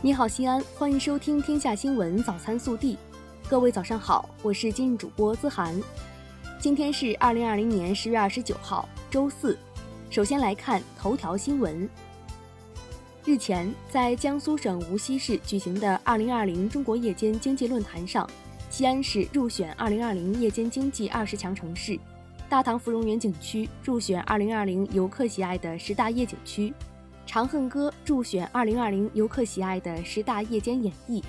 你好，西安，欢迎收听《天下新闻早餐速递》。各位早上好，我是今日主播资涵。今天是二零二零年十月二十九号，周四。首先来看头条新闻。日前，在江苏省无锡市举行的二零二零中国夜间经济论坛上，西安市入选二零二零夜间经济二十强城市，大唐芙蓉园景区入选二零二零游客喜爱的十大夜景区。长恨歌入选2020游客喜爱的十大夜间演绎，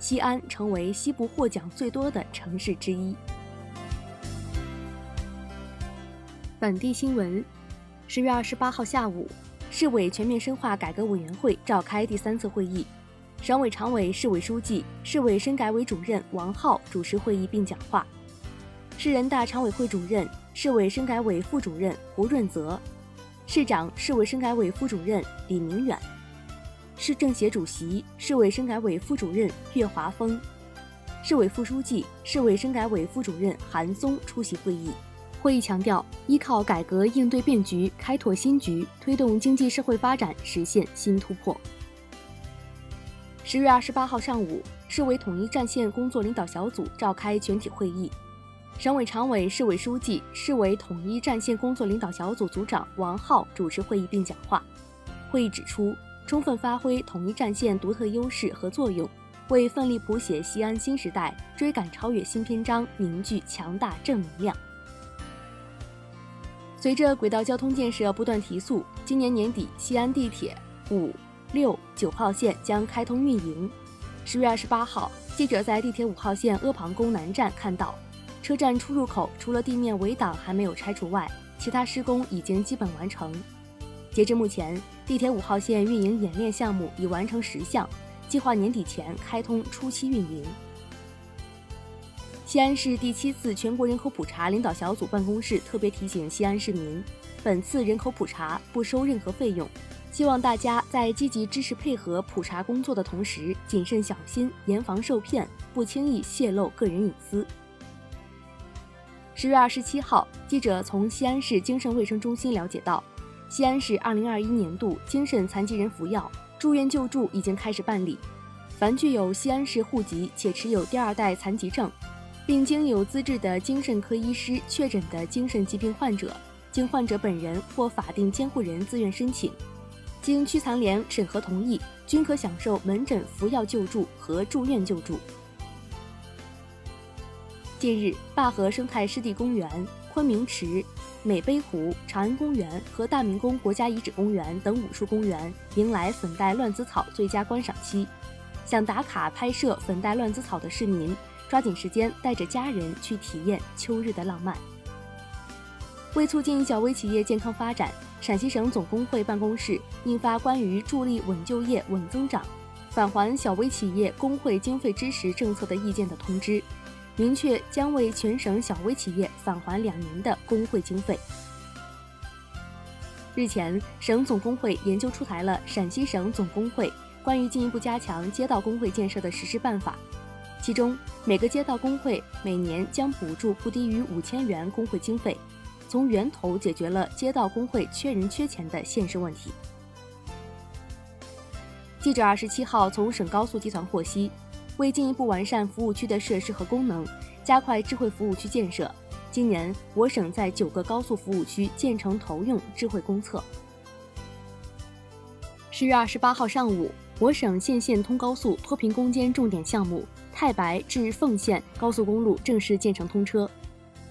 西安成为西部获奖最多的城市之一。本地新闻：十月二十八号下午，市委全面深化改革委员会召开第三次会议，省委常委、市委书记、市委深改委主任王浩主持会议并讲话，市人大常委会主任、市委深改委副主任胡润泽。市长、市委深改委副主任李明远，市政协主席、市委深改委副主任岳华峰，市委副书记、市委深改委副主任韩松出席会议。会议强调，依靠改革应对变局，开拓新局，推动经济社会发展实现新突破。十月二十八号上午，市委统一战线工作领导小组召开全体会议。省委常委、市委书记、市委统一战线工作领导小组组长王浩主持会议并讲话。会议指出，充分发挥统一战线独特优势和作用，为奋力谱写西安新时代、追赶超越新篇章凝聚强大正能量。随着轨道交通建设不断提速，今年年底西安地铁五、六、九号线将开通运营。十月二十八号，记者在地铁五号线阿房宫南站看到。车站出入口除了地面围挡还没有拆除外，其他施工已经基本完成。截至目前，地铁五号线运营演练项目已完成十项，计划年底前开通初期运营。西安市第七次全国人口普查领导小组办公室特别提醒西安市民，本次人口普查不收任何费用，希望大家在积极支持配合普查工作的同时，谨慎小心，严防受骗，不轻易泄露个人隐私。十月二十七号，记者从西安市精神卫生中心了解到，西安市二零二一年度精神残疾人服药、住院救助已经开始办理。凡具有西安市户籍且持有第二代残疾证，并经有资质的精神科医师确诊的精神疾病患者，经患者本人或法定监护人自愿申请，经区残联审核同意，均可享受门诊服药救助和住院救助。近日，灞河生态湿地公园、昆明池、美碑湖、长安公园和大明宫国家遗址公园等五处公园迎来粉黛乱子草最佳观赏期。想打卡拍摄粉黛乱子草的市民，抓紧时间带着家人去体验秋日的浪漫。为促进小微企业健康发展，陕西省总工会办公室印发关于助力稳就业、稳增长、返还小微企业工会经费支持政策的意见的通知。明确将为全省小微企业返还两年的工会经费。日前，省总工会研究出台了《陕西省总工会关于进一步加强街道工会建设的实施办法》，其中每个街道工会每年将补助不低于五千元工会经费，从源头解决了街道工会缺人缺钱的现实问题。记者二十七号从省高速集团获悉。为进一步完善服务区的设施和功能，加快智慧服务区建设，今年我省在九个高速服务区建成投用智慧公厕。十月二十八号上午，我省县县通高速脱贫攻坚重点项目太白至凤县高速公路正式建成通车，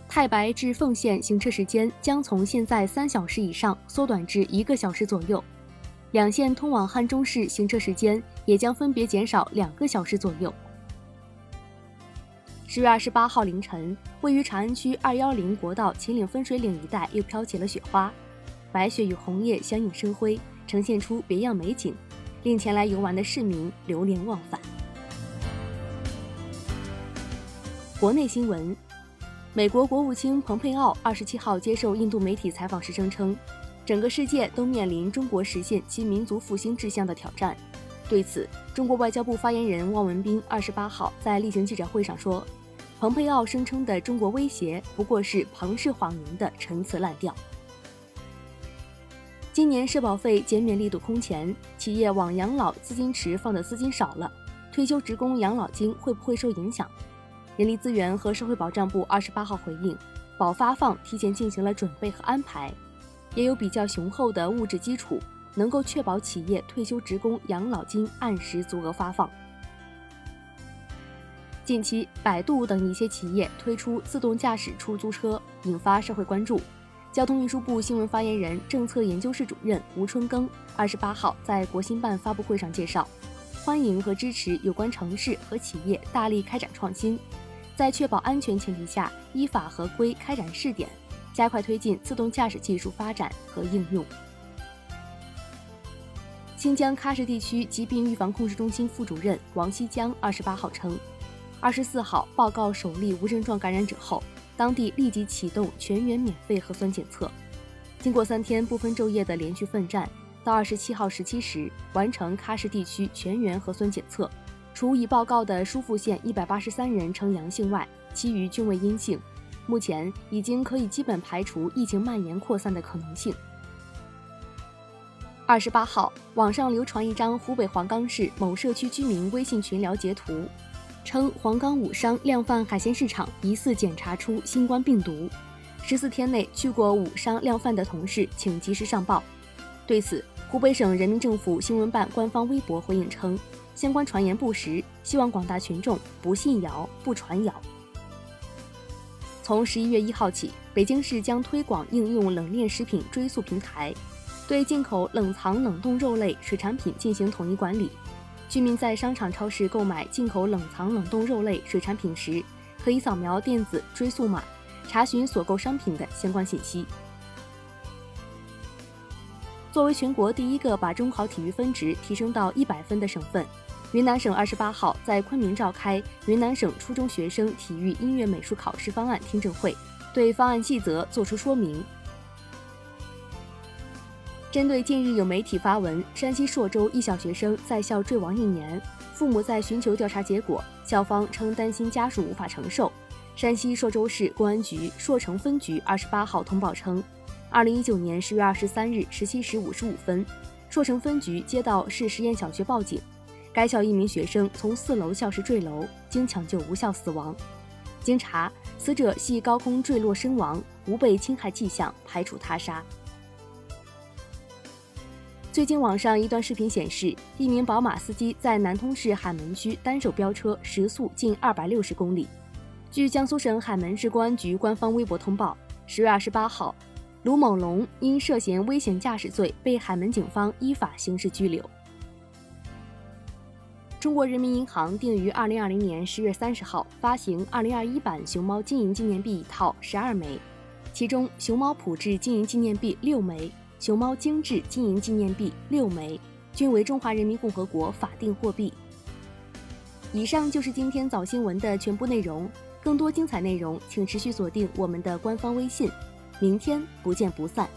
太白至凤县行车时间将从现在三小时以上缩短至一个小时左右。两线通往汉中市行车时间也将分别减少两个小时左右。十月二十八号凌晨，位于长安区二幺零国道秦岭分水岭一带又飘起了雪花，白雪与红叶相映生辉，呈现出别样美景，令前来游玩的市民流连忘返。国内新闻：美国国务卿蓬佩奥二十七号接受印度媒体采访时声称。整个世界都面临中国实现其民族复兴志向的挑战。对此，中国外交部发言人汪文斌二十八号在例行记者会上说：“蓬佩奥声称的中国威胁不过是庞氏谎言的陈词滥调。”今年社保费减免力度空前，企业往养老资金池放的资金少了，退休职工养老金会不会受影响？人力资源和社会保障部二十八号回应，保发放提前进行了准备和安排，也有比较雄厚的物质基础，能够确保企业退休职工养老金按时足额发放。近期，百度等一些企业推出自动驾驶出租车，引发社会关注。交通运输部新闻发言人、政策研究室主任吴春耕二十八号在国新办发布会上介绍，欢迎和支持有关城市和企业大力开展创新，在确保安全前提下，依法合规开展试点，加快推进自动驾驶技术发展和应用。新疆喀什地区疾病预防控制中心副主任王希江二十八号称，二十四号报告首例无症状感染者后。当地立即启动全员免费核酸检测。经过三天不分昼夜的连续奋战，到二十七号十七时完成喀什地区全员核酸检测，除已报告的疏附县一百八十三人呈阳性外，其余均为阴性。目前已经可以基本排除疫情蔓延扩散的可能性。二十八号，网上流传一张湖北黄冈市某社区居民微信群聊截图。称黄冈武商量贩海鲜市场疑似检查出新冠病毒，十四天内去过武商量贩的同事请及时上报。对此，湖北省人民政府新闻办官方微博回应称，相关传言不实，希望广大群众不信谣、不传谣。从十一月一号起，北京市将推广应用冷链食品追溯平台，对进口冷藏冷冻肉类、水产品进行统一管理。居民在商场、超市购买进口冷藏冷冻肉类、水产品时，可以扫描电子追溯码，查询所购商品的相关信息。作为全国第一个把中考体育分值提升到一百分的省份，云南省二十八号在昆明召开云南省初中学生体育音乐美术考试方案听证会，对方案细则作出说明。针对近日有媒体发文，山西朔州一小学生在校坠亡一年，父母在寻求调查结果，校方称担心家属无法承受。山西朔州市公安局朔城分局二十八号通报称，二零一九年十月二十三日十七时五十五分，朔城分局接到市实验小学报警，该校一名学生从四楼教室坠楼，经抢救无效死亡。经查，死者系高空坠落身亡，无被侵害迹象，排除他杀。最近网上一段视频显示，一名宝马司机在南通市海门区单手飙车，时速近二百六十公里。据江苏省海门市公安局官方微博通报，十月二十八号，卢某龙因涉嫌危险驾驶罪被海门警方依法刑事拘留。中国人民银行定于二零二零年十月三十号发行二零二一版熊猫金银纪念币一套十二枚，其中熊猫普制金银纪念币六枚。熊猫精致金银纪念币六枚，均为中华人民共和国法定货币。以上就是今天早新闻的全部内容，更多精彩内容请持续锁定我们的官方微信，明天不见不散。